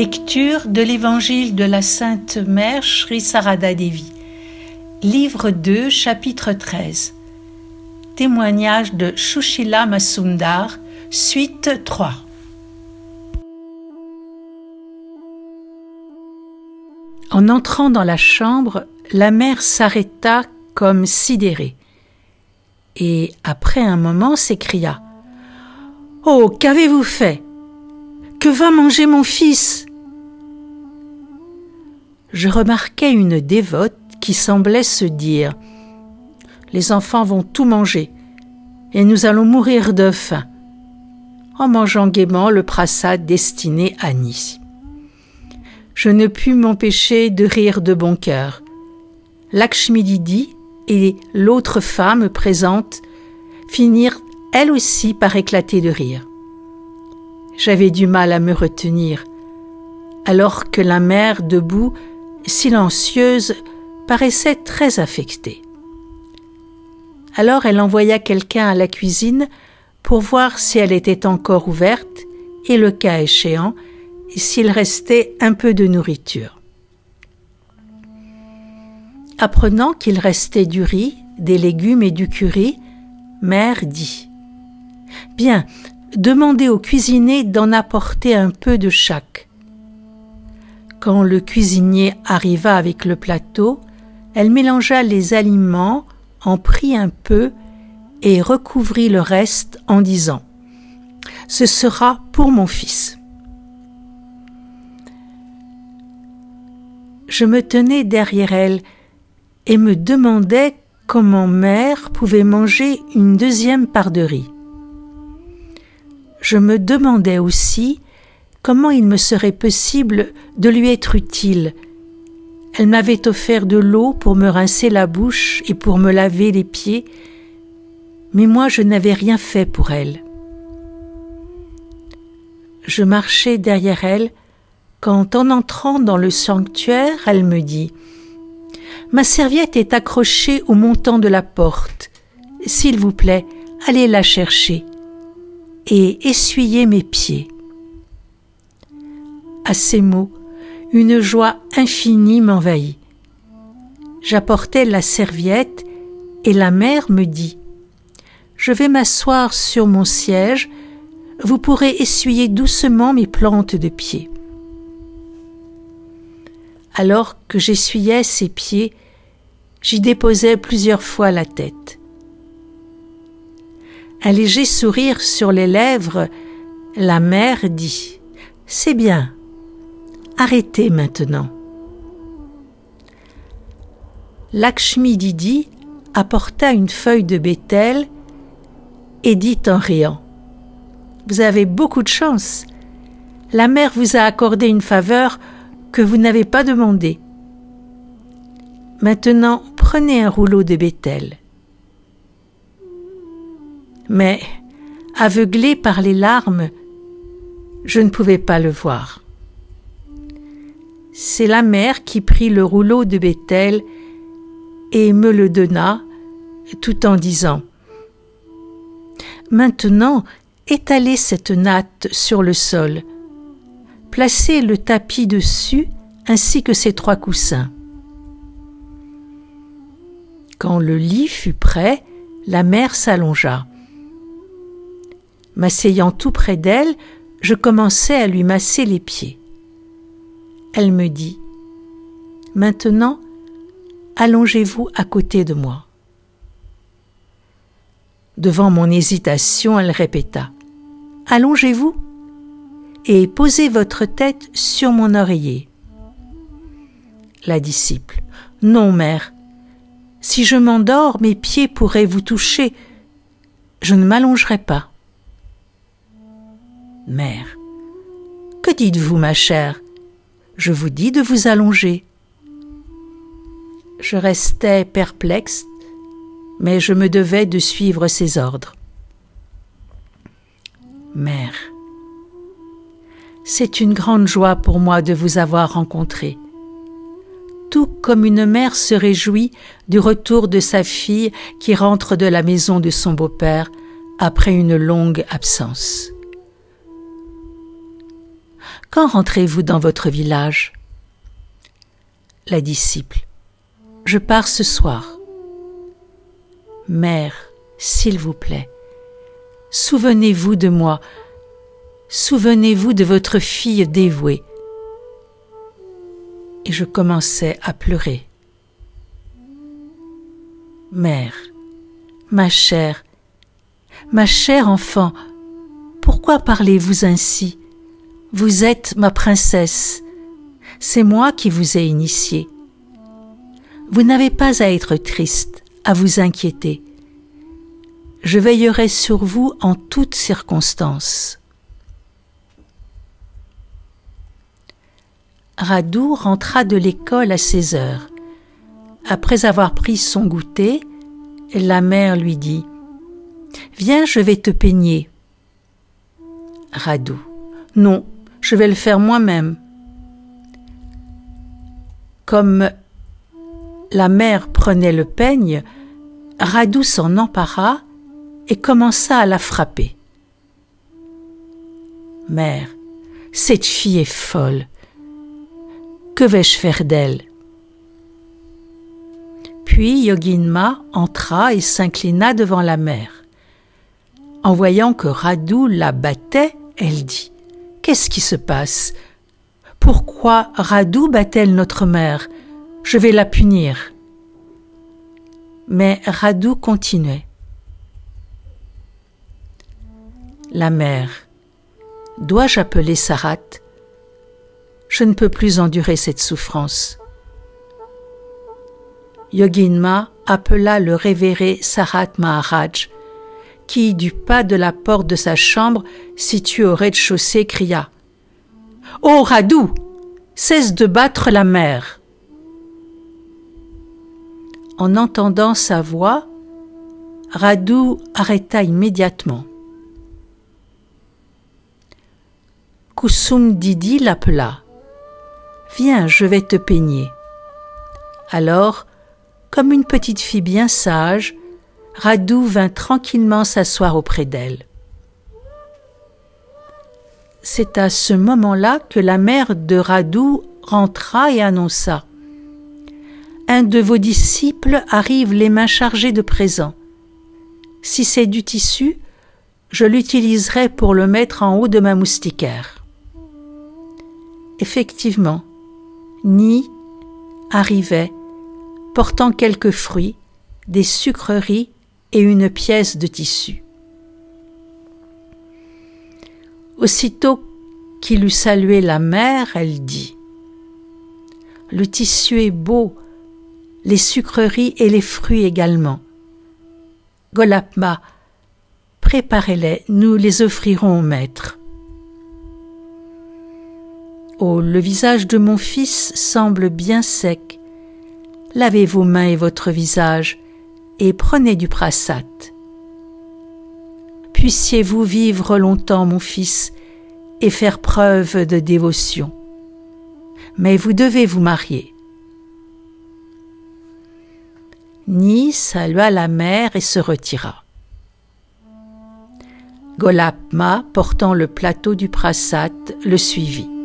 Lecture de l'Évangile de la Sainte Mère Sri Sarada Devi. Livre 2, chapitre 13. Témoignage de Shushila Masundar, suite 3. En entrant dans la chambre, la mère s'arrêta comme sidérée, et après un moment s'écria Oh, qu'avez-vous fait? Que va manger mon fils? Je remarquai une dévote qui semblait se dire Les enfants vont tout manger, et nous allons mourir de faim, en mangeant gaiement le prasad destiné à Nice je ne pus m'empêcher de rire de bon cœur. Lakshmi Didi et l'autre femme présente finirent elles aussi par éclater de rire. J'avais du mal à me retenir, alors que la mère, debout, silencieuse, paraissait très affectée. Alors elle envoya quelqu'un à la cuisine pour voir si elle était encore ouverte et, le cas échéant, s'il restait un peu de nourriture. Apprenant qu'il restait du riz, des légumes et du curry, mère dit Bien, demandez au cuisinier d'en apporter un peu de chaque. Quand le cuisinier arriva avec le plateau, elle mélangea les aliments, en prit un peu et recouvrit le reste en disant Ce sera pour mon fils. je me tenais derrière elle et me demandais comment mère pouvait manger une deuxième part de riz. Je me demandais aussi comment il me serait possible de lui être utile? Elle m'avait offert de l'eau pour me rincer la bouche et pour me laver les pieds, mais moi je n'avais rien fait pour elle. Je marchais derrière elle quand en entrant dans le sanctuaire, elle me dit Ma serviette est accrochée au montant de la porte. S'il vous plaît, allez la chercher et essuyez mes pieds. À ces mots, une joie infinie m'envahit. J'apportai la serviette et la mère me dit Je vais m'asseoir sur mon siège, vous pourrez essuyer doucement mes plantes de pieds alors que j'essuyais ses pieds, j'y déposais plusieurs fois la tête. Un léger sourire sur les lèvres, la mère dit C'est bien, arrêtez maintenant. Lakshmi Didi apporta une feuille de bétel et dit en riant Vous avez beaucoup de chance. La mère vous a accordé une faveur que vous n'avez pas demandé. Maintenant, prenez un rouleau de bétel. Mais, aveuglé par les larmes, je ne pouvais pas le voir. C'est la mère qui prit le rouleau de bétel et me le donna, tout en disant Maintenant, étalez cette natte sur le sol placez le tapis dessus ainsi que ses trois coussins. Quand le lit fut prêt, la mère s'allongea. M'asseyant tout près d'elle, je commençai à lui masser les pieds. Elle me dit Maintenant, allongez-vous à côté de moi. Devant mon hésitation, elle répéta Allongez-vous et posez votre tête sur mon oreiller. La disciple. Non, mère. Si je m'endors, mes pieds pourraient vous toucher. Je ne m'allongerai pas. Mère. Que dites-vous, ma chère? Je vous dis de vous allonger. Je restais perplexe, mais je me devais de suivre ses ordres. Mère. C'est une grande joie pour moi de vous avoir rencontré. Tout comme une mère se réjouit du retour de sa fille qui rentre de la maison de son beau-père après une longue absence. Quand rentrez-vous dans votre village? La disciple. Je pars ce soir. Mère, s'il vous plaît, souvenez-vous de moi, souvenez-vous de votre fille dévouée. Et je commençais à pleurer. Mère, ma chère, ma chère enfant, pourquoi parlez-vous ainsi? Vous êtes ma princesse, c'est moi qui vous ai initiée. Vous n'avez pas à être triste, à vous inquiéter. Je veillerai sur vous en toutes circonstances. Radou rentra de l'école à 16 heures. Après avoir pris son goûter, la mère lui dit Viens, je vais te peigner. Radou Non, je vais le faire moi-même. Comme la mère prenait le peigne, Radou s'en empara et commença à la frapper. Mère, cette fille est folle. Que vais-je faire d'elle? Puis Yoginma entra et s'inclina devant la mère. En voyant que Radou la battait, elle dit Qu'est-ce qui se passe? Pourquoi Radou bat-elle notre mère? Je vais la punir. Mais Radou continuait. La mère Dois-je appeler Sarat je ne peux plus endurer cette souffrance. Yoginma appela le révéré Sarat Maharaj, qui, du pas de la porte de sa chambre, située au rez-de-chaussée, cria Ô Radou, cesse de battre la mer. En entendant sa voix, Radou arrêta immédiatement. Kusum Didi l'appela. Viens, je vais te peigner. Alors, comme une petite fille bien sage, Radou vint tranquillement s'asseoir auprès d'elle. C'est à ce moment-là que la mère de Radou rentra et annonça Un de vos disciples arrive les mains chargées de présents. Si c'est du tissu, je l'utiliserai pour le mettre en haut de ma moustiquaire. Effectivement, Ni arrivait, portant quelques fruits, des sucreries et une pièce de tissu. Aussitôt qu'il eut salué la mère, elle dit Le tissu est beau, les sucreries et les fruits également. Golapma, préparez-les, nous les offrirons au maître. Oh, le visage de mon fils semble bien sec. Lavez vos mains et votre visage, et prenez du prasat. Puissiez-vous vivre longtemps, mon fils, et faire preuve de dévotion. Mais vous devez vous marier. Ni salua la mère et se retira. Golapma, portant le plateau du prasat, le suivit.